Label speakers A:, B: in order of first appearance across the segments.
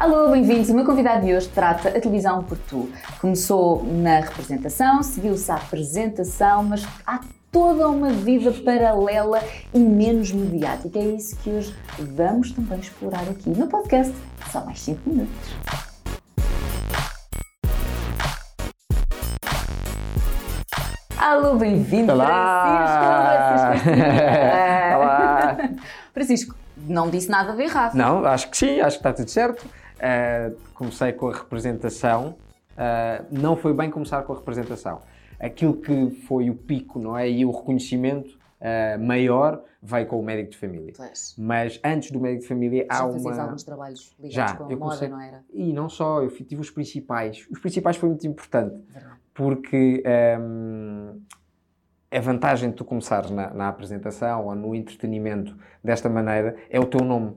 A: Alô, bem-vindos. O meu convidado de hoje trata a televisão por tu. Começou na representação, seguiu-se à apresentação, mas há toda uma vida paralela e menos mediática. É isso que hoje vamos também explorar aqui no podcast. Só mais 5 minutos. Alô, bem-vindo,
B: Olá!
A: Francisco.
B: Olá!
A: Francisco, não disse nada de errado.
B: Não, acho que sim, acho que está tudo certo. Uh, comecei com a representação. Uh, não foi bem começar com a representação. Aquilo que foi o pico, não é? E o reconhecimento uh, maior veio com o médico de família.
A: Pois.
B: Mas antes do médico de família
A: Já
B: há uma.
A: alguns trabalhos ligados
B: Já,
A: com a
B: eu
A: moda,
B: comecei-
A: não era?
B: E não só, eu tive os principais. Os principais foi muito importante.
A: Verdade.
B: porque hum, a vantagem de tu começares na, na apresentação ou no entretenimento desta maneira é o teu nome.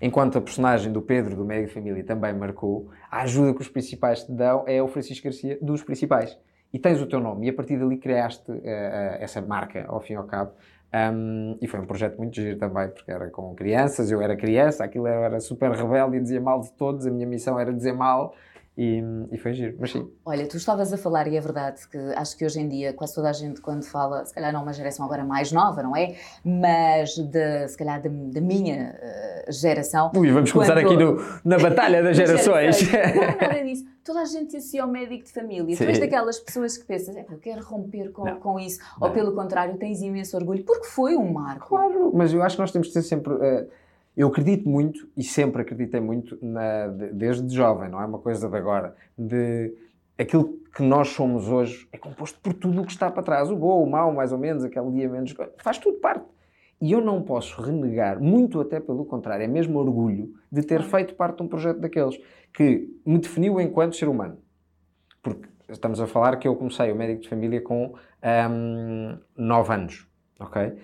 B: Enquanto a personagem do Pedro, do de Família, também marcou, a ajuda que os principais te dão é o Francisco Garcia dos principais. E tens o teu nome, e a partir dali criaste eh, essa marca, ao fim e ao cabo. Um, e foi um projeto muito giro também, porque era com crianças, eu era criança, aquilo era super rebelde e dizia mal de todos, a minha missão era dizer mal, e, e foi giro. Mas sim,
A: Olha, tu estavas a falar, e é verdade, que acho que hoje em dia quase toda a gente, quando fala, se calhar não uma geração agora mais nova, não é? Mas, de, se calhar, da, minha eh, geração.
B: Ui, vamos começar
A: Quando-
B: aqui no- na Batalha das Gerações.
A: Não, nada disso. Toda a gente associa ao médico de família. Tu
B: Sim.
A: és daquelas pessoas que pensas, "Epá, eu quero romper com,
B: Não.
A: com isso. Ou
B: Não.
A: pelo contrário, tens imenso orgulho, porque foi um marco.
B: Claro, mas eu acho que nós temos de ser sempre. eh, eu acredito muito e sempre acreditei muito na- de- desde jovem, não é uma coisa de agora, de aquilo que nós somos hoje é composto por tudo o que está para trás, o bom, o mau, mais ou menos, aquele dia menos, faz tudo parte. E eu não posso renegar, muito até pelo contrário, é mesmo orgulho de ter feito parte de um projeto daqueles que me definiu enquanto ser humano. Porque estamos a falar que eu comecei o médico de família com 9 anos, ok?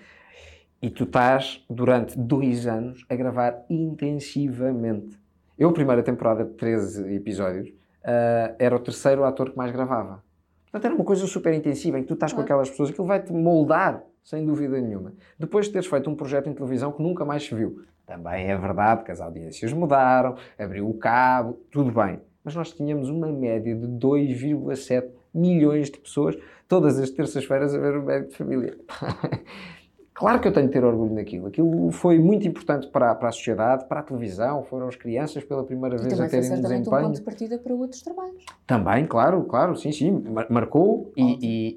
B: E tu estás durante dois anos a gravar intensivamente. Eu, a primeira temporada de 13 episódios, ah, era o terceiro ator que mais gravava. Portanto, era uma coisa super intensiva em que tu estás com aquelas pessoas, aquilo vai-te moldar, sem dúvida nenhuma. Depois de teres feito um projeto em televisão que nunca mais se viu. Também é verdade que as audiências mudaram, abriu o cabo, tudo bem. Mas nós tínhamos uma média de 2,7 milhões de pessoas todas as terças-feiras a ver o médico de família. Claro que eu tenho de ter orgulho naquilo. Aquilo foi muito importante para, para a sociedade, para a televisão. Foram as crianças pela primeira vez a terem
A: certamente um
B: desempenho.
A: ponto de partida para outros trabalhos.
B: Também, claro, claro, sim, sim. Mar- Marcou e, e,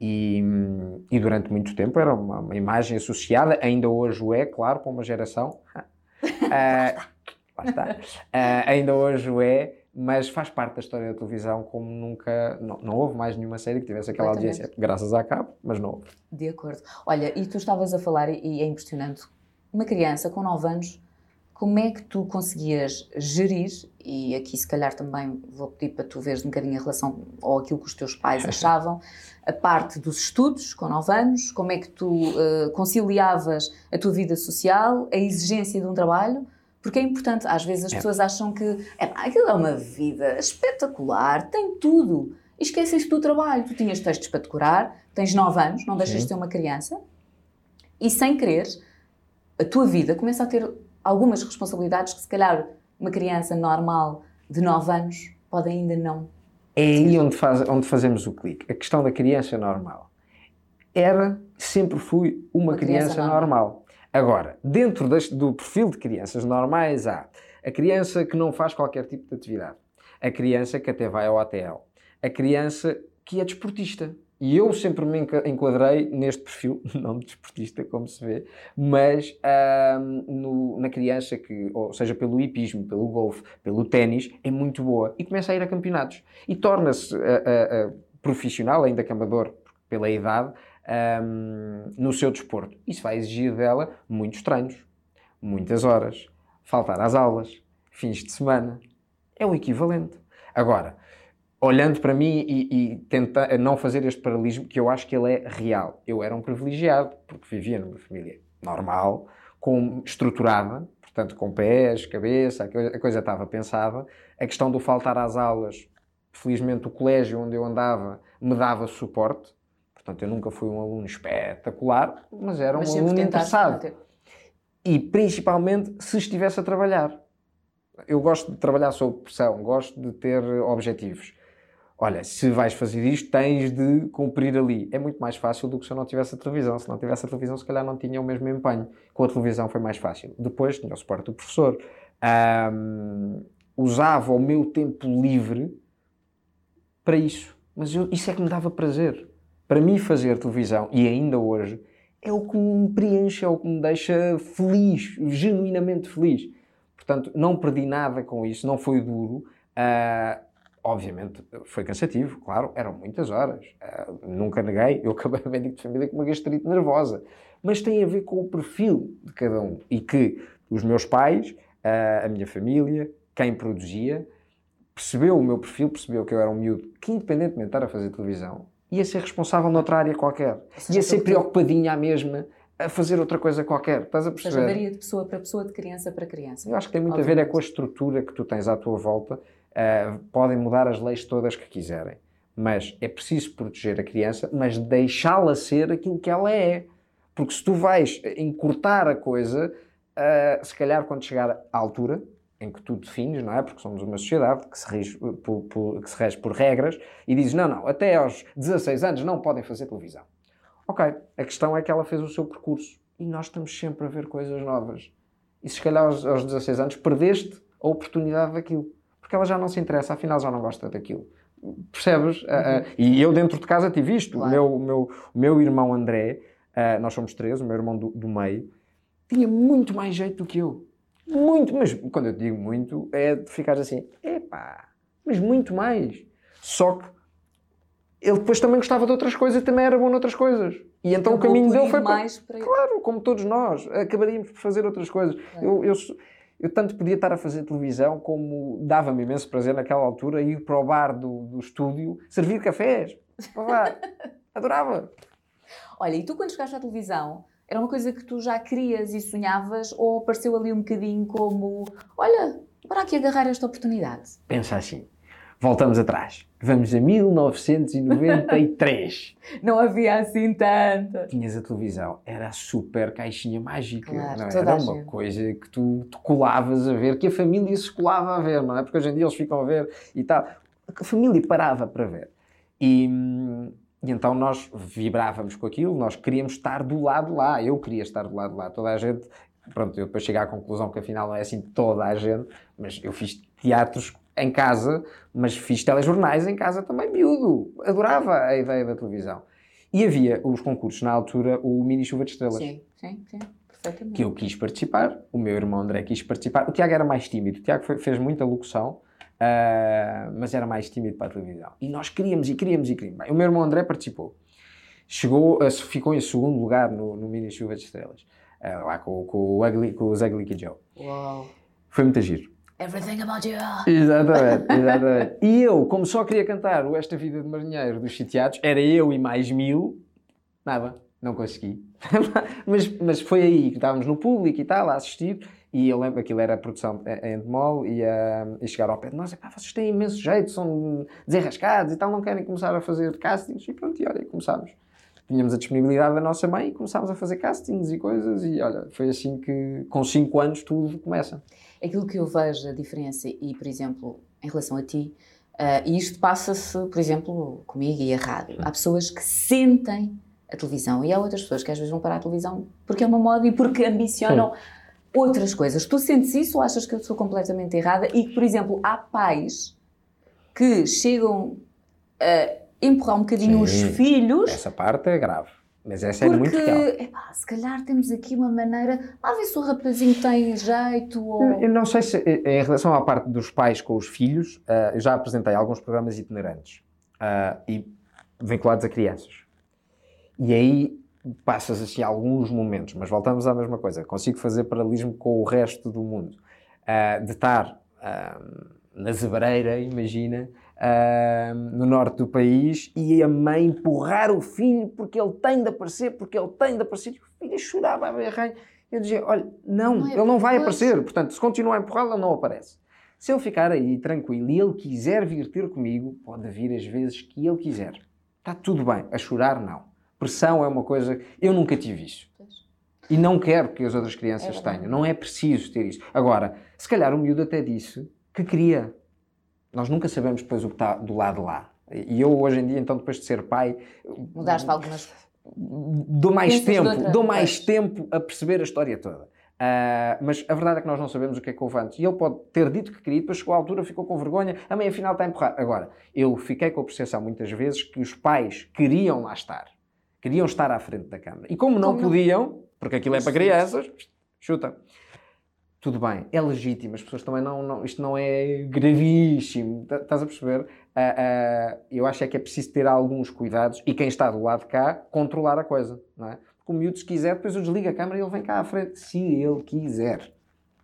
B: e, e, hum, e durante muito tempo era uma, uma imagem associada, ainda hoje o é, claro, para uma geração. Ah, lá está. Ah, ainda hoje o é, mas faz parte da história da televisão como nunca. Não, não houve mais nenhuma série que tivesse aquela
A: Completamente.
B: audiência, graças à cabo, mas não houve.
A: De acordo. Olha, e tu estavas a falar, e é impressionante, uma criança com 9 anos, como é que tu conseguias gerir, e aqui se calhar também vou pedir para tu veres um bocadinho a relação, ou aquilo que os teus pais achavam, a parte dos estudos com 9 anos, como é que tu eh, conciliavas a tua vida social, a exigência de um trabalho, porque é importante, às vezes as
B: É.
A: pessoas acham que é, aquilo é uma vida espetacular, tem tudo, e esquecem-se do trabalho. Tu tinhas textos para decorar, tens 9 anos, não deixas
B: Sim.
A: de ser uma criança, e sem querer, a tua vida começa a ter algumas responsabilidades que, se calhar, uma criança normal de 9 anos pode ainda não.
B: É aí onde, faz, onde fazemos o clique. A questão da criança normal. Era, sempre fui uma,
A: Uma criança
B: criança,
A: normal.
B: normal. Agora, dentro deste- do perfil de crianças normais, há a criança que não faz qualquer tipo de atividade, a criança que até vai ao ATL, a criança que é desportista. E eu sempre me enquadrei neste perfil, não de desportista, como se vê, mas no- na criança que, ou seja, pelo hipismo, pelo golfe, pelo ténis, é muito boa e começa a ir a campeonatos. E torna-se ah, ah, ah, profissional, ainda que amador, pela idade, ahm, no seu desporto. Isso vai exigir dela muitos treinos, muitas horas, faltar às aulas, fins de semana. É o equivalente. Agora, olhando para mim e, e tentar não fazer este paralelismo, que eu acho que ele é real. Eu era um privilegiado, porque vivia numa família normal, com, estruturada, portanto, com pés, cabeça, a coisa, a coisa estava pensada. A questão do faltar às aulas, felizmente o colégio onde eu andava me dava suporte. Portanto, eu nunca fui um aluno espetacular, mas era um
A: Mas sempre
B: aluno interessado.
A: manter.
B: E principalmente se estivesse a trabalhar. Eu gosto de trabalhar sob pressão, gosto de ter objetivos. Olha, se vais fazer isto, tens de cumprir ali. É muito mais fácil do que se eu não tivesse a televisão. Se não tivesse a televisão, se calhar não tinha o mesmo empenho. Com a televisão foi mais fácil. Depois tinha o suporte do professor. Um, usava o meu tempo livre para isso. Mas eu, isso é que me dava prazer. Para mim, fazer televisão, e ainda hoje, é o que me preenche, é o que me deixa feliz, genuinamente feliz. Portanto, não perdi nada com isso, não foi duro. Uh, obviamente, foi cansativo, claro, eram muitas horas. Uh, nunca neguei, eu acabei médico de família com uma gastrite nervosa. Mas tem a ver com o perfil de cada um. E que os meus pais, uh, a minha família, quem produzia, percebeu o meu perfil, percebeu que eu era um miúdo que, independentemente de estar a fazer televisão, ia ser responsável noutra área qualquer. Ia ser preocupadinha à mesma a fazer outra coisa qualquer. Estás a perceber?
A: Seja, varia de pessoa para pessoa, de criança para criança.
B: Eu acho que tem muito Obviamente. a ver é com a estrutura que tu tens à tua volta. Uh, podem mudar as leis todas que quiserem. Mas é preciso proteger a criança, mas deixá-la ser aquilo que ela é. Porque se tu vais encurtar a coisa, uh, se calhar quando chegar à altura, em que tu defines, não é? Porque somos uma sociedade que se, rege por, por, que se rege por regras e dizes, não, não, até aos 16 anos não podem fazer televisão. Ok, a questão é que ela fez o seu percurso e nós estamos sempre a ver coisas novas. E se calhar aos, aos 16 anos perdeste a oportunidade daquilo, porque ela já não se interessa, afinal já não gosta daquilo. Percebes? Uhum. Uh, uh, e eu dentro de casa tive isto. Claro. O, meu, o, meu, o meu irmão André, uh, nós somos três, o meu irmão do, do meio, tinha muito mais jeito do que eu muito, mas quando eu digo muito, é de ficar assim, epá, mas muito mais. Só que ele depois também gostava de outras coisas, também era bom noutras coisas. E então eu o caminho dele foi mais para... Claro, como todos nós, acabaríamos por fazer outras coisas. Eu, eu, eu, tanto podia estar a fazer televisão como dava-me imenso prazer naquela altura ir para o bar do, do estúdio servir cafés. Adorava.
A: Olha, e tu quando chegaste à televisão, era uma coisa que tu já querias e sonhavas ou apareceu ali um bocadinho como olha, para aqui agarrar esta oportunidade?
B: Pensa assim. Voltamos atrás. Vamos a 1993.
A: não havia assim tanta.
B: Tinhas a televisão. Era a super caixinha mágica. Claro, não, é? era uma coisa que tu, tu colavas a ver, que a família se colava a ver, não é? Porque hoje em dia eles ficam a ver e tal. A família parava para ver. E, hum, e então nós vibrávamos com aquilo, nós queríamos estar do lado lá, eu queria estar do lado lá, toda a gente. Pronto, eu depois cheguei à conclusão que afinal não é assim toda a gente, mas eu fiz teatros em casa, mas fiz telejornais em casa também, miúdo. Adorava a ideia da televisão. E havia os concursos na altura, o Mini Chuva de Estrelas.
A: Sim, sim, sim. Perfeitamente.
B: Que eu quis participar, o meu irmão André quis participar. O Tiago era mais tímido, o Tiago fez muita locução, Uh, mas era mais tímido para a televisão. E nós queríamos e queríamos e queríamos. Bem, o meu irmão André participou. Chegou, uh, ficou em segundo lugar no, no Mini Chuva de Estrelas. Uh, lá com, com, o Ugly, com os Ugly Kid Joe.
A: Uau.
B: Foi muito giro.
A: Everything about you.
B: Exatamente, exatamente. e eu, como só queria cantar o Esta Vida de Marinheiro dos Sitiados, era eu e mais mil, nada, não consegui. mas, mas foi aí que estávamos no público e tal, a assistir, e eu lembro que aquilo era a produção em Endemol e, uh, e chegar ao pé de nós, pá, vocês têm imenso jeito, são desenrascados e tal, não querem começar a fazer castings? E pronto, e olha, começámos. Tínhamos a disponibilidade da nossa mãe e começámos a fazer castings e coisas e olha, foi assim que com 5 anos tudo começa.
A: Aquilo que eu vejo a diferença e, por exemplo, em relação a ti, uh, e isto passa-se, por exemplo, comigo e a rádio, há pessoas que sentem a televisão e há outras pessoas que às vezes vão para a televisão porque é uma moda e porque ambicionam outras coisas. Tu sentes isso ou achas que eu sou completamente errada? E que, por exemplo, há pais que chegam a empurrar um bocadinho Sim, os filhos.
B: Essa parte é grave. Mas essa é muito real.
A: Epá, se calhar temos aqui uma maneira. Lá ver se o rapazinho tem jeito. Ou...
B: Eu não sei se, em relação à parte dos pais com os filhos, uh, eu já apresentei alguns programas itinerantes e vinculados a crianças. E aí passas assim alguns momentos, mas voltamos à mesma coisa. Consigo fazer paralelismo com o resto do mundo. Uh, de estar uh, na Zebreira, imagina, uh, no norte do país, e a mãe empurrar o filho porque ele tem de aparecer, porque ele tem de aparecer. E o filho chorava a berranho. Eu dizia: olha, não, não é ele não vai aparecer. Portanto, se continuar a empurrá-lo, ele não aparece. Se ele ficar aí tranquilo e ele quiser vir ter comigo, pode vir as vezes que ele quiser. Está tudo bem. A chorar, não. Pressão é uma coisa. Eu nunca tive isso. E não quero que as outras crianças
A: É
B: tenham. Não é preciso ter isso. Agora, se calhar o miúdo até disse que queria. Nós nunca sabemos depois o que está do lado lá. E eu, hoje em dia, então, depois de ser pai,
A: Mudaste algumas.
B: dou mais
A: Pensas
B: tempo,
A: outra-
B: dou mais
A: Pois.
B: tempo a perceber a história toda. Ah, mas a verdade é que nós não sabemos o que é que houve antes. E ele pode ter dito que queria, depois chegou à altura, ficou com vergonha, a mãe afinal está a empurrar. Agora, eu fiquei com a percepção muitas vezes que os pais queriam lá estar. Queriam estar à frente da câmara. E como não
A: Como não-
B: podiam, porque aquilo é para crianças, chuta. Tudo bem, é legítimo, as pessoas também não, não isto não é gravíssimo, Tá- estás a perceber? Ah, ah, eu acho é que é preciso ter alguns cuidados e quem está do lado de cá, controlar a coisa, não é? Porque o miúdo, se quiser, depois eu desligo a câmara e ele vem cá à frente, se ele quiser.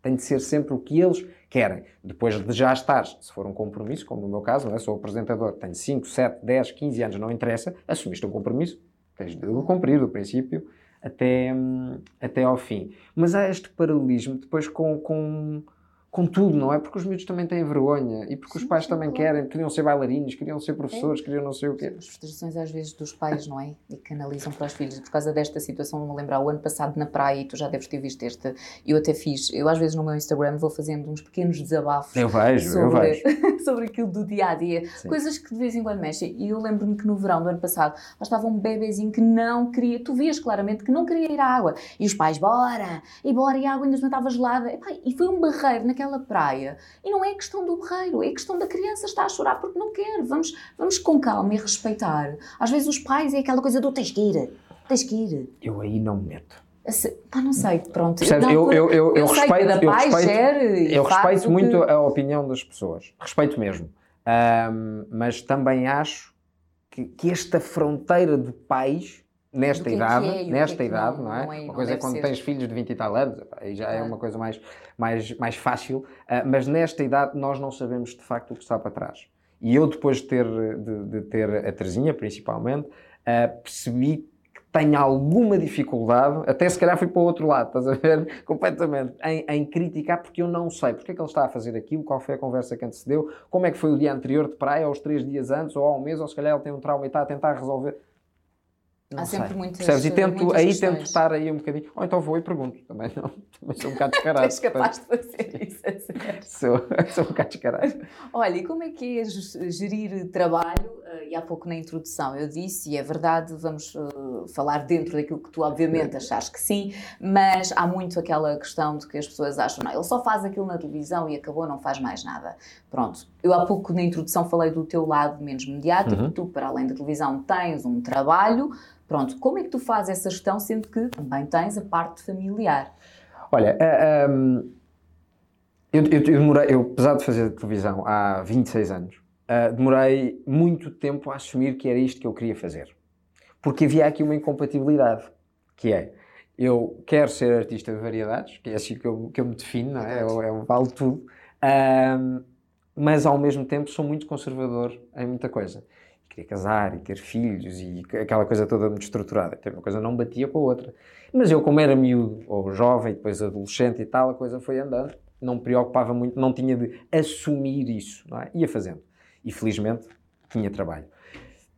B: Tem de ser sempre o que eles querem. Depois de já estar, se for um compromisso, como no meu caso, não é? sou apresentador, tenho 5, 7, 10, 15 anos, não interessa, assumiste um compromisso, tens de cumprir do princípio até, hum, até ao fim. Mas há este paralelismo depois com, com, com tudo, não é? Porque os miúdos também têm vergonha e porque os
A: Sim,
B: pais
A: sim,
B: também
A: claro. É.
B: querem, queriam ser bailarinos, queriam ser professores, queriam não sei o quê.
A: As frustrações às vezes dos pais, não é? E canalizam para os filhos. Por causa desta situação, me lembrar o ano passado na praia, e tu já deves ter visto este, eu até fiz, eu às vezes no meu Instagram vou fazendo uns pequenos desabafos
B: Eu vejo, eu
A: sobre,
B: vejo.
A: sobre aquilo do dia a dia,
B: Sim.
A: coisas que de vez em quando mexem. E eu lembro-me que no verão do ano passado lá estava um bebezinho que não queria, tu vias claramente que não queria ir à água. E os pais, bora, e bora, e a água ainda não estava gelada. Epá, E foi um barreiro naquela praia. E não é questão do barreiro, é questão da criança estar a chorar porque não quer. Vamos, vamos com calma e respeitar. Às vezes os pais é aquela coisa do tens que ir, tens que ir.
B: Eu aí não me meto.
A: Esse- Pá, não sei, pronto.
B: Percebes? Eu, eu, eu, eu respeito, eu respeito, eu respeito muito
A: que-
B: a opinião das pessoas. Respeito mesmo. Ahm, mas também acho que, que esta fronteira de pais, nesta
A: é
B: idade,
A: é é
B: nesta
A: que
B: idade,
A: não-
B: não, é?
A: não é
B: Uma coisa é quando
A: ser.
B: tens filhos de 20 e tal anos, aí já é uma coisa mais, mais, mais fácil. Ah, mas nesta idade nós não sabemos de facto o que está para trás. E eu, depois de ter, de, de ter a Terezinha, principalmente, ah, percebi que tenho alguma dificuldade, até se calhar fui para o outro lado, estás a ver? Completamente, em, em criticar, porque eu não sei porque é que ele está a fazer aquilo, qual foi a conversa que antecedeu, como é que foi o dia anterior de praia, ou os três dias antes, ou há um mês, ou se calhar ele tem um trauma e está a tentar resolver. Não
A: Há
B: sei.
A: sempre muitas-
B: Percebes? E tento,
A: muitas
B: aí
A: questões.
B: tento estar aí um bocadinho, ou então vou e pergunto, também não, também sou um bocado descarado.
A: És capaz de fazer isso. sério.
B: Sou, sou um bocado descarado.
A: Olha, e como é que é ge- gerir trabalho? Eh, E há pouco na introdução eu disse, e é verdade, vamos eh, falar dentro daquilo que tu obviamente achas que sim, mas há muito aquela questão de que as pessoas acham, não, ele só faz aquilo na televisão e acabou, não faz mais nada. Pronto, eu há pouco na introdução falei do teu lado menos mediático,
B: Uhum.
A: tu para além da televisão tens um trabalho, pronto, como é que tu fazes essa gestão sendo que também tens a parte familiar?
B: Olha, ah, ahm, eu, eu, eu demorei, eu, apesar de fazer televisão há 26 anos, ah, demorei muito tempo a assumir que era isto que eu queria fazer. Porque havia aqui uma incompatibilidade, que é, eu quero ser artista de variedades, que é assim que eu, que eu me defino, não é? Eu, eu vale tudo, ahm, mas ao mesmo tempo sou muito conservador em muita coisa. Queria casar e ter filhos e aquela coisa toda muito estruturada. Então, uma coisa não batia com a outra. Mas eu, como era miúdo, ou jovem, depois adolescente e tal, a coisa foi andando. Não me preocupava muito, não tinha de assumir isso, não é? Ia fazendo. E felizmente tinha trabalho.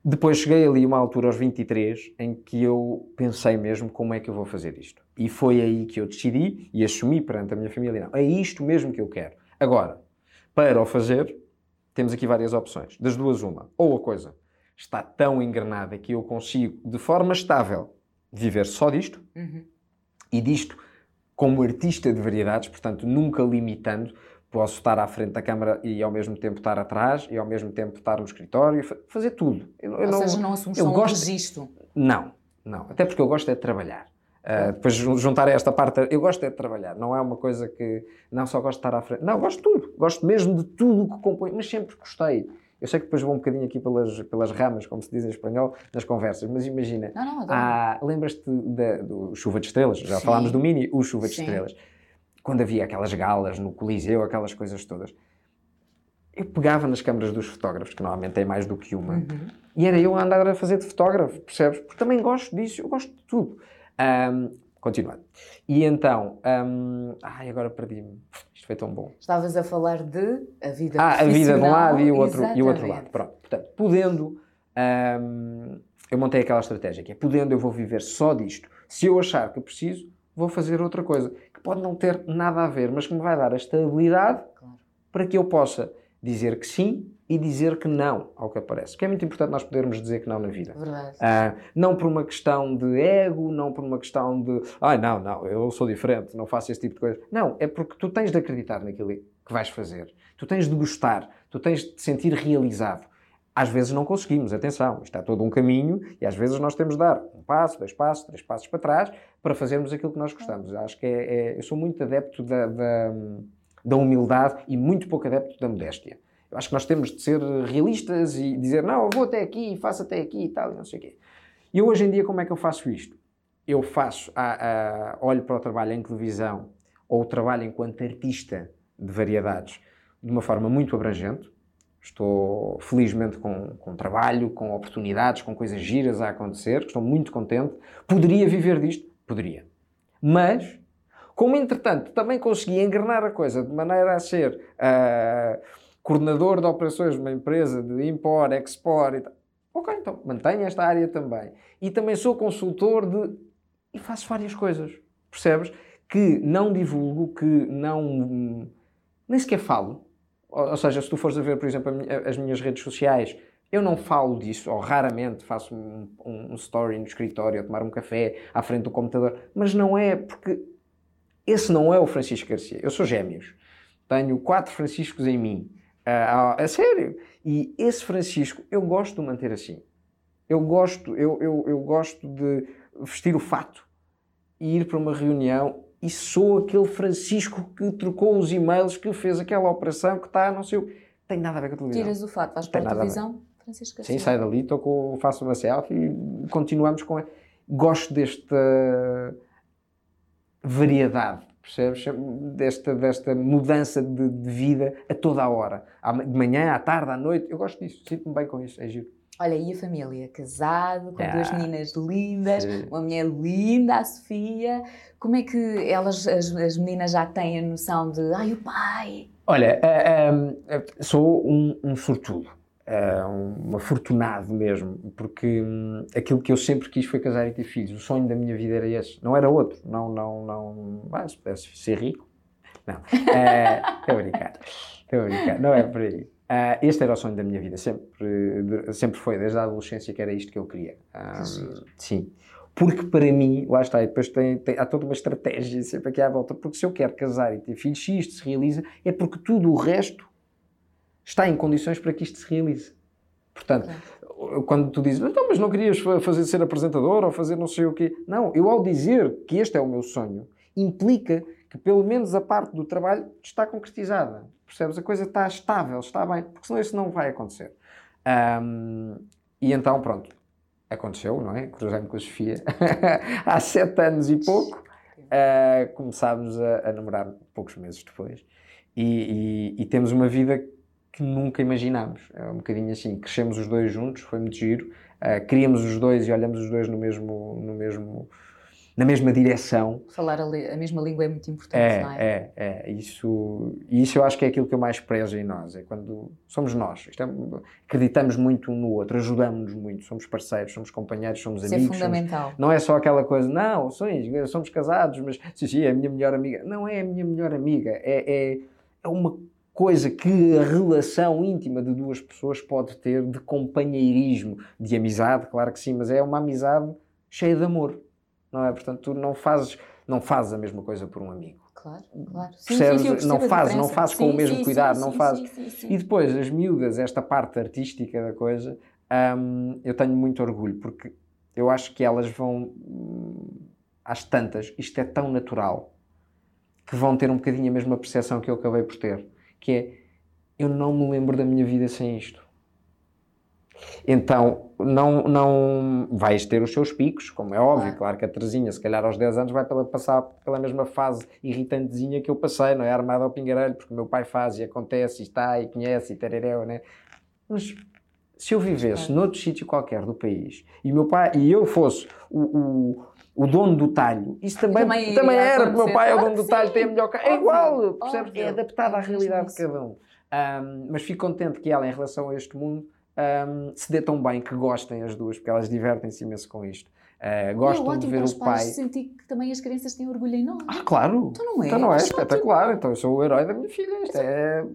B: Depois cheguei ali a uma altura, aos 23, em que eu pensei mesmo como é que eu vou fazer isto. E foi aí que eu decidi e assumi perante a minha família: não, é isto mesmo que eu quero. Agora, para o fazer, temos aqui várias opções. Das duas, uma. Ou a coisa está tão engrenada que eu consigo, de forma estável, viver só disto,
A: Uhum.
B: e disto como artista de variedades, portanto, nunca limitando, posso estar à frente da câmara e ao mesmo tempo estar atrás, e ao mesmo tempo estar no escritório, fa- fazer tudo. Eu, eu
A: Ou
B: não,
A: seja, não assumes
B: eu
A: só um
B: gosto-
A: registro.
B: não, não. Até porque eu gosto é de trabalhar. Uh, depois jun- juntar a esta parte, eu gosto é de trabalhar. Não é uma coisa que não só gosto de estar à frente. Não, gosto de tudo. Gosto mesmo de tudo o que compõe, mas sempre gostei. Eu sei que depois vou um bocadinho aqui pelas, pelas ramas, como se diz em espanhol, nas conversas, mas imagina,
A: Não, não, adoro.
B: ah, lembras-te do Chuva de Estrelas? Já
A: Sim.
B: falámos do Mini, o Chuva de
A: Sim.
B: Estrelas. Quando havia aquelas galas no Coliseu, aquelas coisas todas. Eu pegava nas câmaras dos fotógrafos, que normalmente tem mais do que uma,
A: Uhum.
B: e era eu a andar a fazer de fotógrafo, percebes? Porque também gosto disso, eu gosto de tudo. Ahm, continuando. E então, ahm, ai, agora perdi-me. Isto foi tão bom.
A: Estavas a falar de a vida
B: Ah, a vida de um lado e o outro, e o outro lado. Pronto. Portanto, podendo, ahm, eu montei aquela estratégia que é, podendo eu vou viver só disto. Se eu achar que preciso, vou fazer outra coisa, que pode não ter nada a ver, mas que me vai dar a estabilidade
A: Claro.
B: para que eu possa dizer que sim e dizer que não ao que aparece. Que é muito importante nós podermos dizer que não na vida.
A: Verdade.
B: Ah, não por uma questão de ego, não por uma questão de ai não, não, eu sou diferente, não faço esse tipo de coisa. Não, é porque tu tens de acreditar naquilo que vais fazer. Tu tens de gostar, tu tens de te sentir realizado. Às vezes não conseguimos, atenção, isto é todo um caminho e às vezes nós temos de dar um passo, dois passos, três passos para trás para fazermos aquilo que nós gostamos. Acho que é, é- eu sou muito adepto da, da, da humildade e muito pouco adepto da modéstia. Eu acho que nós temos de ser realistas e dizer, não, eu vou até aqui, faço até aqui e tal, e não sei o quê. E hoje em dia como é que eu faço isto? Eu faço, a, a- olho para o trabalho em televisão ou o trabalho enquanto artista de variedades de uma forma muito abrangente. Estou felizmente com, com trabalho, com oportunidades, com coisas giras a acontecer, estou muito contente. Poderia viver disto? Poderia. Mas, como entretanto também consegui engrenar a coisa de maneira a ser ah, coordenador de operações de uma empresa de import, export e tal, ok, então mantenho esta área também. E também sou consultor de. e faço várias coisas, percebes? Que não divulgo, que não. nem sequer falo. Ou, seja, se tu fores a ver, por exemplo, a as minhas redes sociais, eu não falo disso, ou raramente faço um, um- story no escritório, a tomar um café à frente do computador, mas não é porque esse não é o Francisco Garcia. Eu sou gêmeos. Tenho quatro Franciscos em mim. Ah, ah, a sério. E esse Francisco, eu gosto de manter assim. Eu gosto, eu, eu, eu gosto de vestir o fato e ir para uma reunião e sou aquele Francisco que trocou os e-mails, que fez aquela operação, que está, não sei o... Tem nada a ver com a televisão.
A: Tiras o fato, vais para a
B: nada a
A: televisão, Francisco
B: Sim,
A: Garcia.
B: sai dali, estou com, faço uma selfie e continuamos com. a- Gosto desta variedade, percebes? Desta, desta mudança de, de vida a toda a hora. De manhã, à tarde, à noite. Eu gosto disso, sinto-me bem com isso, é giro.
A: Olha, e a família? Casado, com
B: Ah,
A: duas meninas lindas,
B: sim.
A: uma mulher linda, a Sofia. Como é que elas, as, as meninas já têm a noção de ai, o pai?
B: Olha, ah, ah, sou um, um sortudo, ah, um afortunado mesmo, porque hum, aquilo que eu sempre quis foi casar e ter filhos. O sonho da minha vida era esse, não era outro. Não, não, não. Ah, se pudesse ser rico. Não. É, Estou a brincar. Estou a brincar. Não é por aí. Ah, este era o sonho da minha vida, sempre, sempre foi, desde a adolescência que era isto que eu queria. Ah,
A: giro.
B: sim. Porque para mim, lá está, e depois tem, tem- há toda uma estratégia sempre aqui à volta, porque se eu quero casar e ter filhos, se isto se realiza, é porque tudo o resto está em condições para que isto se realize. Portanto, quando tu dizes, então, mas não querias fa- fazer ser apresentador ou fazer não sei o quê. Não, eu ao dizer que este é o meu sonho, implica que pelo menos a parte do trabalho está concretizada. Percebes? A coisa está estável, está bem, porque senão isso não vai acontecer. Ahm, e então, pronto, aconteceu, não é? Cruzei-me com a Sofia há sete anos e pouco. Ah, começámos a, a namorar poucos meses depois e, e- e temos uma vida que nunca imaginámos. É um bocadinho assim, crescemos os dois juntos, foi muito giro. Ah, criamos os dois e olhamos os dois no mesmo, no mesmo, na mesma direção.
A: Falar a, a mesma língua é muito importante,
B: É,
A: não é?
B: é, é. Isso, e isso eu acho que é aquilo que eu mais prezo em nós. É quando somos nós. É- acreditamos muito um no outro, ajudamos-nos muito, somos parceiros, somos companheiros, somos
A: Isso é
B: amigos. somos-
A: fundamental.
B: não é só aquela coisa, não, somos, somos casados, mas sim, sim, é a minha melhor amiga. Não é a minha melhor amiga, é, é, é uma coisa que a relação íntima de duas pessoas pode ter de companheirismo, de amizade, claro que sim, mas é uma amizade cheia de amor, não é? Portanto, tu não fazes, não fazes a mesma coisa por um amigo.
A: Claro, claro.
B: Percebes?
A: eu percebo
B: Não fazes, não fazes com o
A: Sim,
B: mesmo
A: sim,
B: cuidado,
A: sim,
B: não
A: sim,
B: fazes.
A: sim, sim, sim.
B: E depois, as miúdas, esta parte artística da coisa, hum, eu tenho muito orgulho, porque eu acho que elas vão, hum, às tantas, isto é tão natural, que vão ter um bocadinho a mesma percepção que eu acabei por ter, que é, eu não me lembro da minha vida sem isto. Então, não, não vais ter os seus picos, como é óbvio.
A: Claro.
B: Claro que a Terezinha, se calhar aos 10 anos, vai pela, passar pela mesma fase irritantezinha que eu passei, não é? Armada ao pingarelho, porque o meu pai faz e acontece e está e conhece e terereu, né? Mas se eu vivesse
A: Claro.
B: noutro sítio qualquer do país e, meu pai, e eu fosse o, o, o dono do talho, isso também,
A: Também
B: também, era, porque o meu pai é o dono do talho, tem a melhor cara. É igual, percebes? É adaptado à realidade de cada um. Ahm, mas fico contente que ela, em relação a este mundo, ahm, se dê tão bem que gostem as duas, porque elas divertem-se imenso com isto. Uh, gostam
A: é
B: de ver o pai.
A: sentir que também as crianças têm orgulho em nós.
B: Ah, claro!
A: Então não é?
B: Então não é
A: Acho
B: espetacular. Então eu sou o herói da minha filha. Isto é.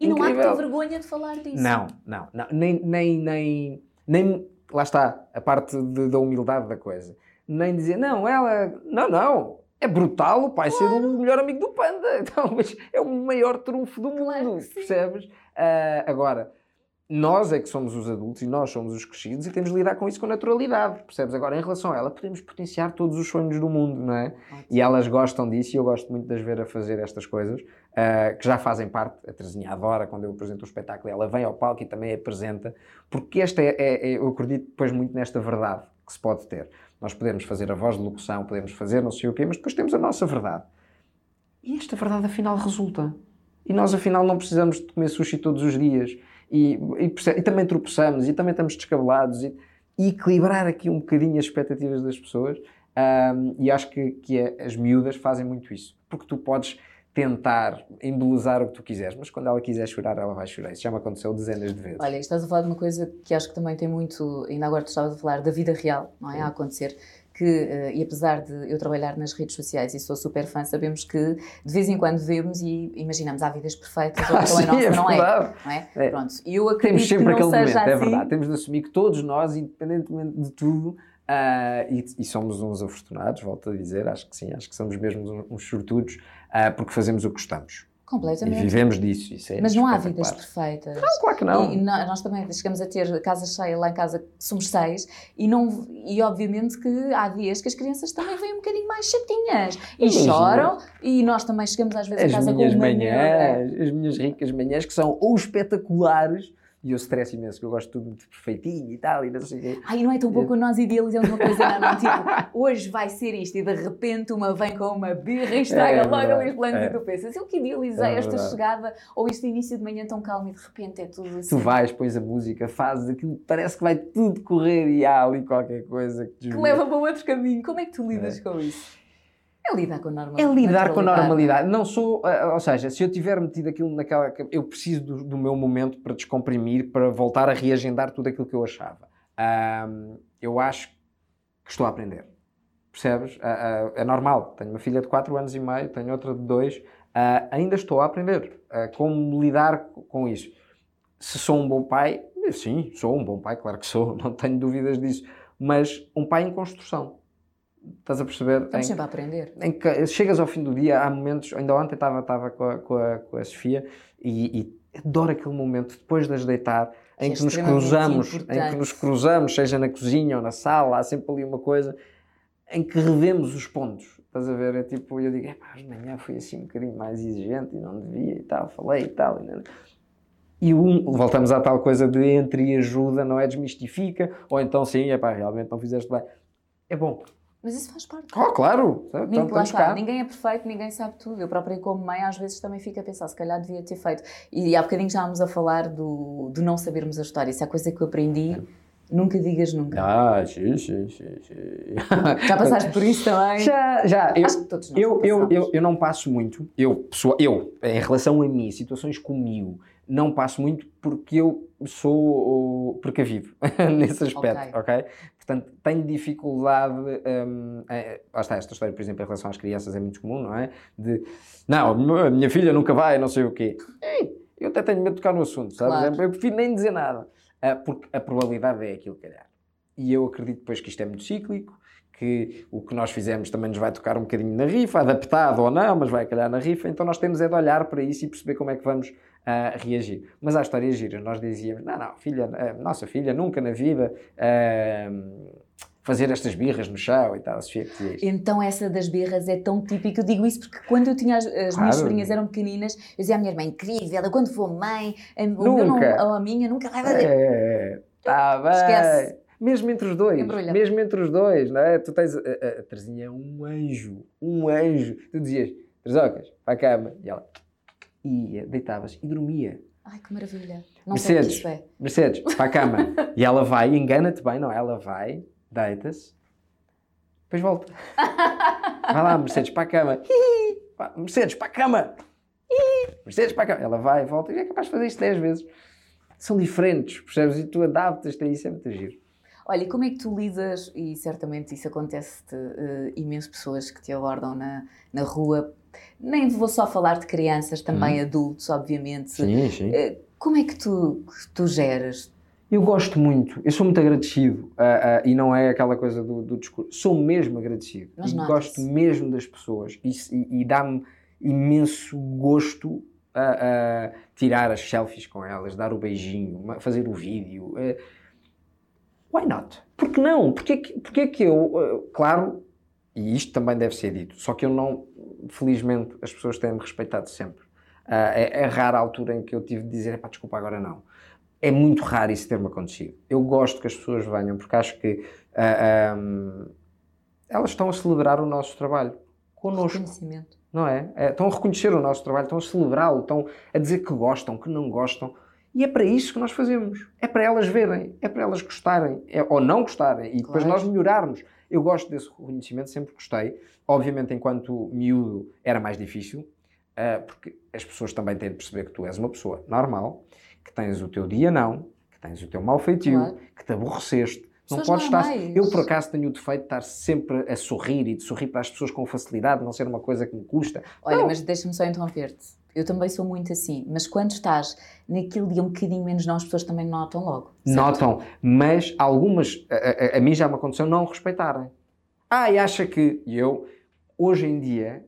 A: E não há
B: incrível.
A: ter vergonha de falar disso.
B: Não, não, não. Nem, nem, nem, nem. Lá está, a parte de- da humildade da coisa. Nem dizer, não, ela. Não, não. É brutal o pai ser o melhor amigo do panda. Então, mas é o maior trunfo do
A: Claro
B: mundo, percebes? Ah, agora, nós é que somos os adultos e nós somos os crescidos e temos de lidar com isso com naturalidade, percebes? Agora, em relação a ela, podemos potenciar todos os sonhos do mundo, não é? E elas gostam disso e eu gosto muito de as ver a fazer estas coisas, ah, que já fazem parte. A Terezinha adora quando eu apresento o espetáculo, ela vem ao palco e também apresenta, porque esta é, é- é- eu acredito depois muito nesta verdade que se pode ter. Nós podemos fazer a voz de locução, podemos fazer não sei o quê, mas depois temos a nossa verdade. E esta verdade afinal resulta. E nós afinal não precisamos de comer sushi todos os dias. E, e e também tropeçamos, e também estamos descabelados. E, e equilibrar aqui um bocadinho as expectativas das pessoas. Ahm, e acho que, que é- as miúdas fazem muito isso. Porque tu podes tentar embelezar o que tu quiseres, mas quando ela quiser chorar, ela vai chorar. Isso já me aconteceu dezenas de vezes.
A: Olha, estás a falar de uma coisa que acho que também tem muito, ainda agora tu estavas a falar da vida real, não é? A acontecer. Que, eh, e apesar de eu trabalhar nas redes sociais e sou super fã, sabemos que de vez em quando vemos e imaginamos há vidas perfeitas, ou
B: Ah,
A: então a
B: sim,
A: nossa
B: é
A: não é. Não é?
B: É.
A: Pronto. Eu acredito
B: Temos sempre
A: que
B: aquele
A: não seja
B: momento, é
A: assim.
B: verdade. Temos de assumir que todos nós, independentemente de tudo, ah, e, e somos uns afortunados, volto a dizer, acho que sim, acho que somos mesmo uns, uns sortudos, ah, porque fazemos o que gostamos. E
A: Completamente.
B: vivemos disso. Isso é
A: Mas não há vidas perfeitas.
B: Não, claro que não.
A: E, e nó- nós também chegamos a ter casa cheia, lá em casa somos seis, e, não, e obviamente que há dias que as crianças também vêm um bocadinho mais chatinhas e
B: Imagina.
A: choram, e nós também chegamos às vezes
B: As
A: a casa
B: minhas
A: com uma
B: manhãs, as minhas ricas manhãs, que são ou espetaculares, e eu stress imenso, que eu gosto tudo muito perfeitinho e tal, e não sei o quê.
A: Ai, não é tão pouco nós idealizamos uma coisa, não, não, tipo, hoje vai ser isto e de repente uma vem com uma birra e estraga
B: É
A: logo ali os planos
B: é.
A: e tu pensas, eu que idealizei
B: É
A: esta chegada ou este início de manhã tão calmo e de repente é tudo assim.
B: Tu vais, pões a música, fazes aquilo, parece que vai tudo correr e há ali qualquer coisa que te
A: que leva para outro caminho. Como é que tu lidas com isso? É lidar com
B: É
A: normalidade.
B: lidar com a normalidade. Não sou, ah, ou seja, se eu tiver metido aquilo naquela. Eu preciso do, do meu momento para descomprimir, para voltar a reagendar tudo aquilo que eu achava. Ahm, eu acho que estou a aprender. Percebes? Ah, ah, é normal. Tenho uma filha de 4 anos e meio, tenho outra de 2. ainda estou a aprender ah, como lidar com isso. Se sou um bom pai, sim, sou um bom pai, claro que sou, não tenho dúvidas disso. Mas um pai em construção. Estás a perceber?
A: Estamos
B: Em-
A: sempre a aprender.
B: em que chegas ao fim do dia, há momentos, ainda ontem estava, estava com, a, com, a, com a Sofia e, e adoro aquele momento depois de as deitar em
A: Que é
B: que nos cruzamos, em
A: importante.
B: que nos cruzamos, seja na cozinha ou na sala, há sempre ali uma coisa em que revemos os pontos. Estás a ver? É tipo, eu digo, "Epá, de manhã fui assim um bocadinho mais exigente e não devia e tal, falei e tal. E, e um, voltamos à tal coisa de entre e ajuda, não é? Desmistifica, ou então sim, epá, realmente não fizeste bem. É bom.
A: Mas isso faz parte.
B: Oh, claro! Então,
A: Ninguém, lá está, ninguém é perfeito, ninguém sabe tudo. Eu própria, como mãe, às vezes também fico a pensar, se calhar devia ter feito. E há bocadinho já estávamos a falar do, de não sabermos a história. Isso é a coisa que eu aprendi. Nunca digas nunca.
B: Ah, sim, sim.
A: Já passaste por isso também?
B: Já, já. Eu,
A: Acho que todos nós
B: eu, eu, eu, eu não passo muito. Eu, pessoa, eu, em relação a mim, situações comigo, não passo muito porque eu sou precavido nesse aspecto, ok? Portanto, tenho dificuldade. hum, é, lá está, esta história, por exemplo, em relação às crianças é muito comum, não é? De não, a minha filha nunca vai, não sei o quê. Ei, eu até tenho medo de tocar no assunto, sabes?
A: Claro.
B: Eu prefiro nem dizer nada. Ah, porque a probabilidade é aquilo, calhar. E eu acredito depois que isto é muito cíclico, que o que nós fizemos também nos vai tocar um bocadinho na rifa, adaptado ou não, mas vai calhar na rifa, então nós temos é de olhar para isso e perceber como é que vamos ah, reagir. Mas há histórias giras, nós dizíamos, não, não, filha, ah, nossa filha, nunca na vida ah, fazer estas birras no chão e tal, Sofia que isto.
A: Então essa das birras é tão típica. Eu digo isso porque quando eu tinha as, as minhas
B: Claro.
A: sobrinhas eram pequeninas, eu dizia à minha irmã, incrível, eu quando for mãe, a, não,
B: Nunca.
A: ou a minha nunca vai fazer.
B: É, tá bem.
A: Esquece.
B: Mesmo entre os dois,
A: Embrulha.
B: mesmo entre os dois, não é? Tu tens, a, a, a Terezinha é um anjo, um anjo. Tu dizias, Teresocas, para a cama. E ela ia, deitavas e dormia.
A: Ai, que maravilha. Não sei o que
B: Mercedes,
A: isso é.
B: Mercedes, para a cama. e ela vai, engana-te bem, não é? Ela vai, deita-se, depois volta. Vai lá, Mercedes, para a cama. Mercedes, para a cama. Mercedes, para a cama. Ela vai, volta, e é capaz de fazer isto 10 vezes. São diferentes, percebes? E tu adaptas-te a isso, é muito giro.
A: Olha, e como é que tu lidas, e certamente isso acontece-te uh, imenso pessoas que te abordam na, na rua, nem vou só falar de crianças, também hum. adultos, obviamente.
B: Sim, sim. Uh,
A: como é que tu, que tu geras?
B: Eu gosto muito, eu sou muito agradecido uh, uh, e não é aquela coisa do, do discurso. Sou mesmo agradecido Mas e gosto mesmo das pessoas e, e, e dá-me imenso gosto a, tirar as selfies com elas, dar o beijinho, fazer o vídeo. Uh, why not? Por que não? Porquê que, porquê que eu, claro, e isto também deve ser dito, só que eu não, felizmente, as pessoas têm-me respeitado sempre. é, é rara a altura em que eu tive de dizer, pá, desculpa, agora não é muito raro isso ter-me acontecido. Eu gosto que as pessoas venham porque acho que uh, ah, um, elas estão a celebrar o nosso trabalho connosco.
A: Reconhecimento.
B: Não é? é? Estão a reconhecer o nosso trabalho, estão a celebrá-lo, estão a dizer que gostam, que não gostam. E é para isso que nós fazemos. É para elas verem, é para elas gostarem, é, ou não gostarem, e depois nós melhorarmos. Eu gosto desse reconhecimento, sempre gostei. Obviamente, enquanto miúdo, era mais difícil, uh, porque as pessoas também têm de perceber que tu és uma pessoa normal, que tens o teu dia não, que tens o teu mau feitio, claro. que te aborreceste. Não podes estar. Eu, por acaso, tenho o defeito de estar sempre a sorrir e de sorrir para as pessoas com facilidade, não ser uma coisa que me custa.
A: Olha,
B: não.
A: mas deixa-me só interromper-te. Eu também sou muito assim, mas quando estás naquele dia um bocadinho menos não, as pessoas também notam logo.
B: Certo? Notam, mas algumas, a, a, a, mim já me aconteceu não respeitarem. Ah, e acha que. E eu, hoje em dia,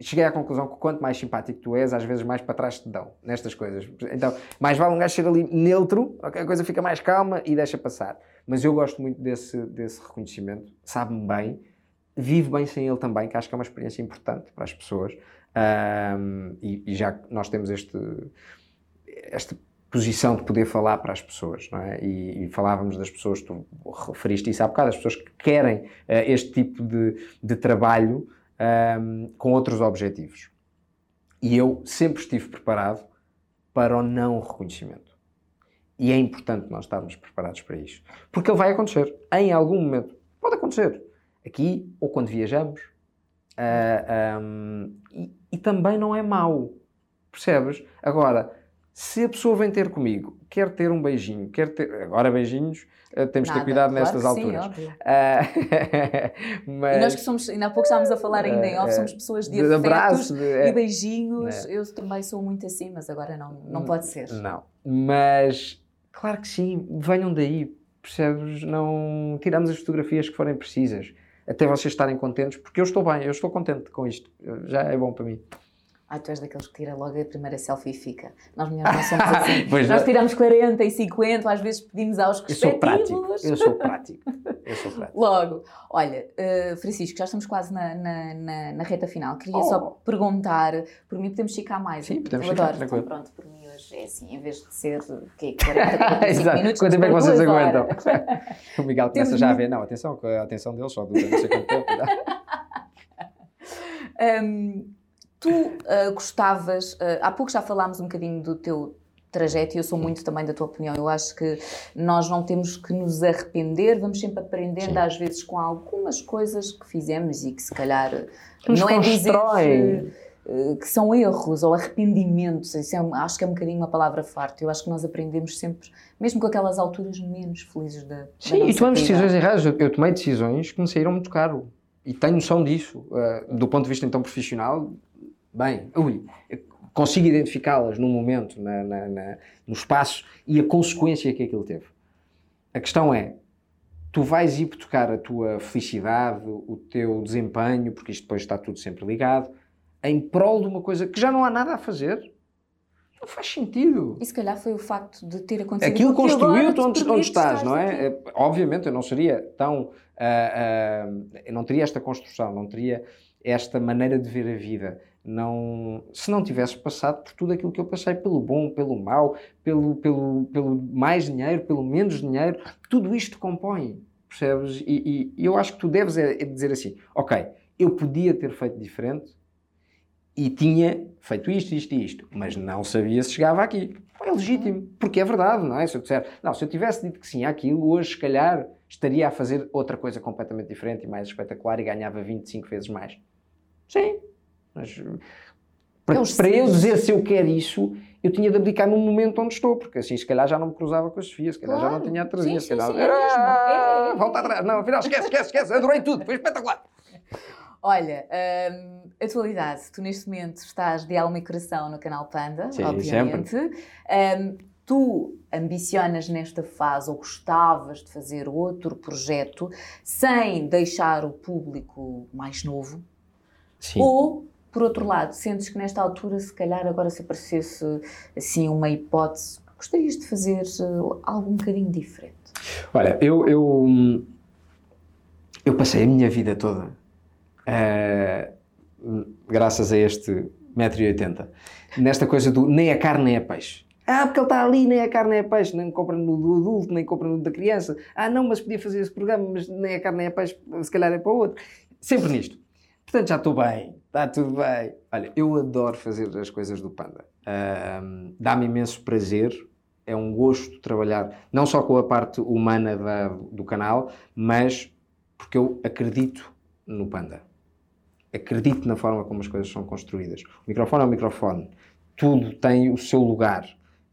B: cheguei à conclusão que quanto mais simpático tu és, às vezes mais para trás te dão nestas coisas. Então, mais vale um gajo ser ali neutro, a coisa fica mais calma e deixa passar. Mas eu gosto muito desse, desse reconhecimento, sabe-me bem, vivo bem sem ele também, que acho que é uma experiência importante para as pessoas. Um, e, e, já nós temos este, esta posição de poder falar para as pessoas, não é? E, e falávamos das pessoas, tu referiste isso há bocado, as pessoas que querem uh, este tipo de, de trabalho um, com outros objetivos. E eu sempre estive preparado para o não reconhecimento. E é importante nós estarmos preparados para isso. Porque ele vai acontecer. Em algum momento. Pode acontecer. Aqui ou quando viajamos. Uh, ah, um, e, e também não é mau. Percebes? Agora, se a pessoa vem ter comigo, quer ter um beijinho, quer ter. Agora, beijinhos, uh, temos de ter cuidado claro nestas alturas. Sim,
A: uh, mas... E nós que somos, ainda há pouco estávamos a falar ainda em off, somos pessoas de, de afetos de, é, e beijinhos. É. Eu também sou muito assim, mas agora não, não pode ser.
B: Não. Mas, claro que sim, venham daí, percebes? Não tiramos as fotografias que forem precisas. Até vocês estarem contentes, porque eu estou bem, eu estou contente com isto. Já é bom para mim.
A: Ah, tu és daqueles que tira logo a primeira selfie e fica. Nós mulheres não somos assim. Nós é. tiramos 40 e 50, às vezes pedimos aos respectivos.
B: Eu sou prático. Eu sou prático.
A: Logo. Olha, uh, Francisco, já estamos quase na, na, na, na reta final. Queria oh. só perguntar, por mim podemos ficar mais.
B: Sim, podemos ficar.
A: Então, pronto, por mim é assim, em vez de ser quê, 40, 45 minutos.
B: Quanto tempo é que vocês aguentam? o Miguel começa Temos... já a ver, não, atenção, a atenção dele só dura não sei quanto tempo.
A: um, Tu uh, gostavas, uh, há pouco já falámos um bocadinho do teu trajeto e eu sou muito também da tua opinião. Eu acho que nós não temos que nos arrepender, vamos sempre aprendendo Sim. às vezes com algumas coisas que fizemos e que se calhar
B: nos
A: não
B: é dizer que,
A: eh, que, são erros ou arrependimentos. Isso é, acho que é um bocadinho uma palavra farta. Eu acho que nós aprendemos sempre, mesmo com aquelas alturas menos felizes da,
B: Sim, da e tomamos decisões erradas. Eu tomei decisões que me saíram muito caro. E tenho noção disso. Uh, do ponto de vista então profissional, bem, ui, consigo identificá-las no momento, na, na, na, no espaço e a consequência que aquilo teve. A questão é, tu vais ir tocar a tua felicidade, o teu desempenho, porque isto depois está tudo sempre ligado, em prol de uma coisa que já não há nada a fazer. Não faz sentido.
A: E se calhar foi o facto de ter acontecido
B: Aquilo construiu-te onde, onde estás, não é? Aqui. Obviamente eu não seria tão. Uh, uh, eu não teria esta construção, não teria esta maneira de ver a vida não, se não tivesse passado por tudo aquilo que eu passei, pelo bom, pelo mau, pelo, pelo, pelo mais dinheiro, pelo menos dinheiro, tudo isto compõe, percebes? E, e, eu acho que tu deves é, é dizer assim, ok, eu podia ter feito diferente e tinha feito isto, isto e isto, mas não sabia se chegava aqui. É legítimo, porque é verdade, não é? Se eu disser, não, se eu tivesse dito que sim àquilo, hoje se calhar estaria a fazer outra coisa completamente diferente e mais espetacular e ganhava 25 vezes mais. Sim, mas para, é para eu dizer se eu quero isso, eu tinha de abdicar num momento onde estou, porque assim se calhar já não me cruzava com a Sofia, se calhar
A: Claro.
B: já não tinha a
A: Sim,
B: se calhar
A: sim,
B: era,
A: é. É, é, é.
B: volta atrás, não, afinal esquece, esquece, esquece, adorei tudo, foi espetacular.
A: Olha, hum, atualidade, tu neste momento estás de alma e coração no canal Panda,
B: Sim,
A: obviamente. Hum, tu ambicionas nesta fase ou gostavas de fazer outro projeto sem deixar o público mais novo?
B: Sim.
A: Ou, por outro lado, sentes que nesta altura, se calhar agora se aparecesse assim uma hipótese, gostarias de fazer eh, algo um bocadinho diferente?
B: Olha, eu, eu, eu passei a minha vida toda, eh, graças a este 1,80m, nesta coisa do nem é carne nem é peixe. Ah, porque ele está ali, nem é carne nem é peixe, nem compra no do adulto, nem compra no da criança. Ah, não, mas podia fazer esse programa, mas nem é carne nem é peixe, se calhar é para outro. Sempre nisto. Portanto, já estou bem, está tudo bem. Olha, eu adoro fazer as coisas do Panda. Dá-me imenso prazer, é um gosto trabalhar, não só com a parte humana da- do canal, mas porque eu acredito no Panda. Acredito na forma como as coisas são construídas. O microfone é um microfone, tudo tem o seu lugar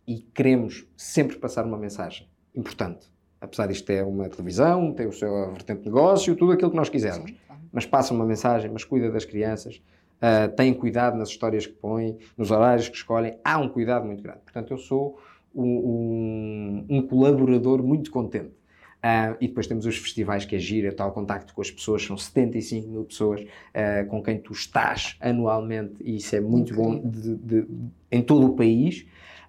B: e queremos sempre passar uma mensagem importante. Apesar disto é uma televisão, tem o seu vertente de negócio, tudo aquilo que nós quisermos mas passa uma mensagem, mas cuida das crianças, ah, tem cuidado nas histórias que põe, nos horários que escolhem, há um cuidado muito grande. Portanto, eu sou um, um- um colaborador muito contente. Ah, e depois temos os festivais que é gira, tal contacto com as pessoas, são 75 mil pessoas ah, com quem tu estás anualmente e isso é muito bom de- de- em todo o país.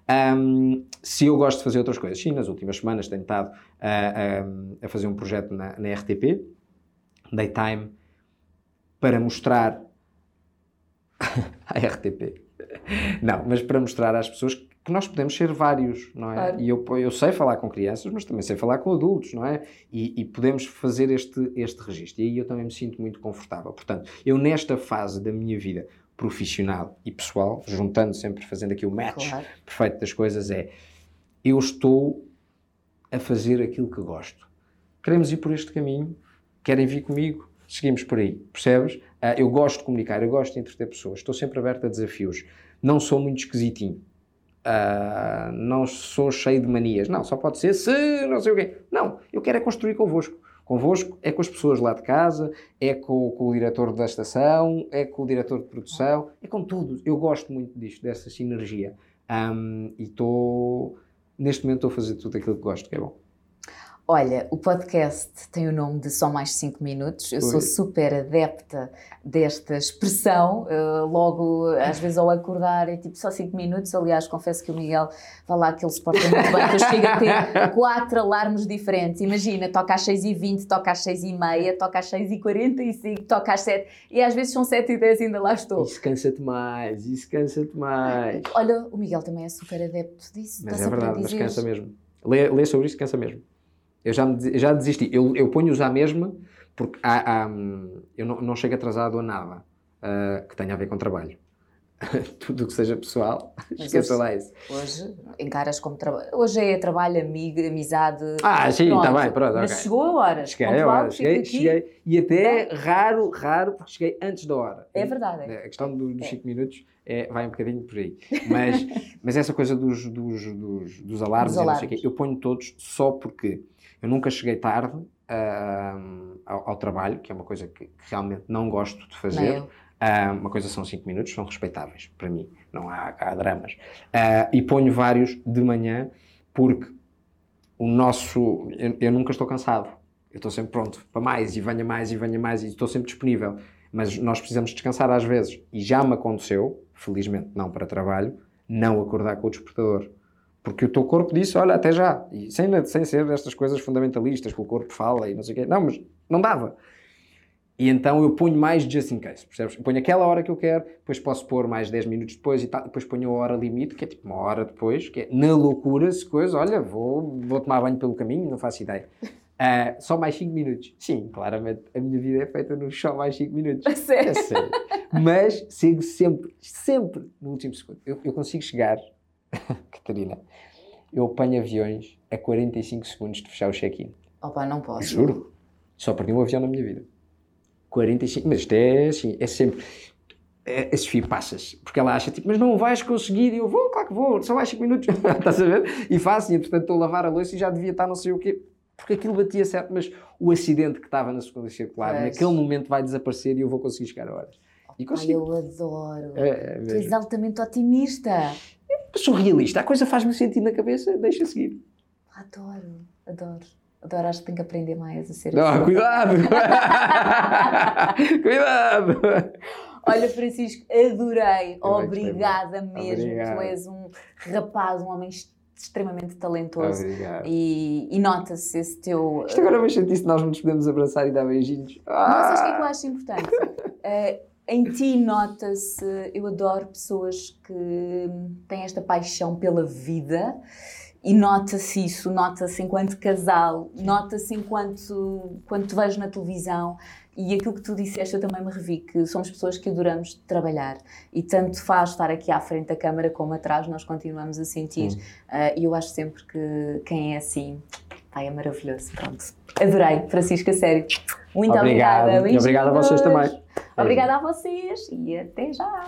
B: Ahm, se eu gosto de fazer outras coisas, sim, nas últimas semanas tenho estado ahm, a fazer um projeto na, na RTP, Daytime, para mostrar à RTP. Não, mas para mostrar às pessoas que nós podemos ser vários, não é?
A: Claro.
B: E eu, eu sei falar com crianças, mas também sei falar com adultos, não é? E, e podemos fazer este, este registro. E aí eu também me sinto muito confortável. Portanto, eu nesta fase da minha vida profissional e pessoal, juntando sempre, fazendo aqui o match
A: Claro.
B: perfeito das coisas, é eu estou a fazer aquilo que gosto. Queremos ir por este caminho, querem vir comigo, seguimos por aí, percebes? Ah, eu gosto de comunicar, eu gosto de entreter pessoas, estou sempre aberto a desafios, não sou muito esquisitinho, Ah, não sou cheio de manias, não, só pode ser se não sei o quê. Não, eu quero é construir convosco. Convosco é com as pessoas lá de casa, é com, com o diretor da estação, é com o diretor de produção, é com todos. Eu gosto muito disto, dessa sinergia. Ahm, e estou, neste momento, estou a fazer tudo aquilo que gosto, que é bom.
A: Olha, o podcast tem o nome de Só Mais 5 Minutos. Eu sou
B: Oi.
A: super adepta desta expressão. Uh, logo, às vezes, ao acordar, é tipo só 5 minutos. Aliás, confesso que o Miguel vai lá que ele se porta muito bem, que eu chego a ter quatro alarmes diferentes. Imagina, toca às 6h20, toca às 6h30, toca às 6h45, toca às 7 e às vezes são 7h10 e ainda lá estou.
B: Isso cansa-te mais, isso cansa-te mais.
A: Olha, o Miguel também é super adepto disso.
B: Mas é verdade, mas cansa mesmo. Lê, lê sobre isso, cansa mesmo. Eu já, me, já desisti. Eu, eu ponho-os à mesma porque há, há, hum, eu não, não chego atrasado a nada ah, que tenha a ver com trabalho. Tudo o que seja pessoal,
A: Mas
B: esqueça
A: hoje-
B: lá isso.
A: Hoje encaras como trabalho. Hoje é trabalho, amigo, amizade.
B: Ah, sim, está bem, pronto.
A: Mas
B: ok.
A: chegou a hora.
B: Cheguei, a hora, cheguei,
A: aqui.
B: cheguei. E até raro, raro, porque cheguei antes da hora.
A: É verdade. é.
B: A questão do- dos
A: É.
B: 5 minutos é, vai um bocadinho por aí. Mas, mas essa coisa dos, dos, dos, dos alarmes,
A: Dos
B: não sei o
A: alarmes.
B: quê, eu ponho todos só porque eu nunca cheguei tarde ah, ao, ao trabalho, que é uma coisa que, que realmente não gosto de fazer.
A: eu.
B: Ah, uma coisa são 5 minutos, são respeitáveis para mim, não há, há dramas. Ah, e ponho vários de manhã porque o nosso. Eu, eu nunca estou cansado, eu estou sempre pronto para mais e venha mais e venha mais e estou sempre disponível. Mas nós precisamos descansar às vezes. E já me aconteceu, felizmente não para trabalho, não acordar com o despertador. Porque o teu corpo disse, olha, até já. E sem, sem ser destas coisas fundamentalistas que o corpo fala e não sei o quê. Não, mas não dava. E então eu ponho mais just in case, percebes? Eu ponho aquela hora que eu quero, depois posso pôr mais 10 minutos depois e tal, depois ponho a hora limite, que é tipo uma hora depois, que é na loucura, se coisa, olha, vou, vou tomar banho pelo caminho, não faço ideia. Ah, só mais 5 minutos. Sim, claramente a minha vida é feita nos só mais 5 minutos.
A: A sério?
B: É sério. Mas sigo sempre, sempre no último segundo. Eu, eu consigo chegar, Catarina, eu apanho aviões a 45 segundos de fechar o check-in.
A: Opa, não posso.
B: Juro. Só perdi um avião na minha vida. 45. Mas isto é assim, é sempre. eh, a Sofia passas, porque ela acha tipo, mas não vais conseguir, e eu vou, claro que vou, só mais 5 minutos, estás a ver? E faço, e entretanto estou a lavar a louça e já devia estar não sei o quê, porque aquilo batia certo, mas o acidente que estava na segunda circular,
A: Pois.
B: naquele momento vai desaparecer e eu vou conseguir chegar a horas. E
A: Ai,
B: consegui.
A: eu adoro.
B: É, é
A: tu és altamente otimista.
B: Eu sou realista, a coisa faz-me sentido na cabeça, deixa seguir.
A: Adoro, adoro. Adoro, acho que tenho que aprender mais a ser
B: Não,
A: assim.
B: cuidado! cuidado!
A: Olha, Francisco, adorei.
B: Eu gostei
A: Obrigada mesmo.
B: Obrigado.
A: Tu és um rapaz, um homem ex- extremamente talentoso.
B: Obrigado.
A: E, e nota-se esse teu.
B: Isto agora vai sentir se nós nos podemos abraçar e dar beijinhos.
A: Não, sabes o que é que eu
B: Ah!
A: acho importante? Eh, em ti nota-se, eu adoro pessoas que têm esta paixão pela vida e nota-se isso, nota-se enquanto casal, nota-se enquanto quando te vejo na televisão e aquilo que tu disseste eu também me revi, que somos pessoas que adoramos trabalhar e tanto faz estar aqui à frente da câmara como atrás, nós continuamos a sentir eh, e eu acho sempre que quem é assim, ai, é maravilhoso, pronto. Adorei, Francisca, sério. Muito
B: Obrigado.
A: obrigada.
B: E obrigado a vocês também.
A: Obrigada a vocês e até já.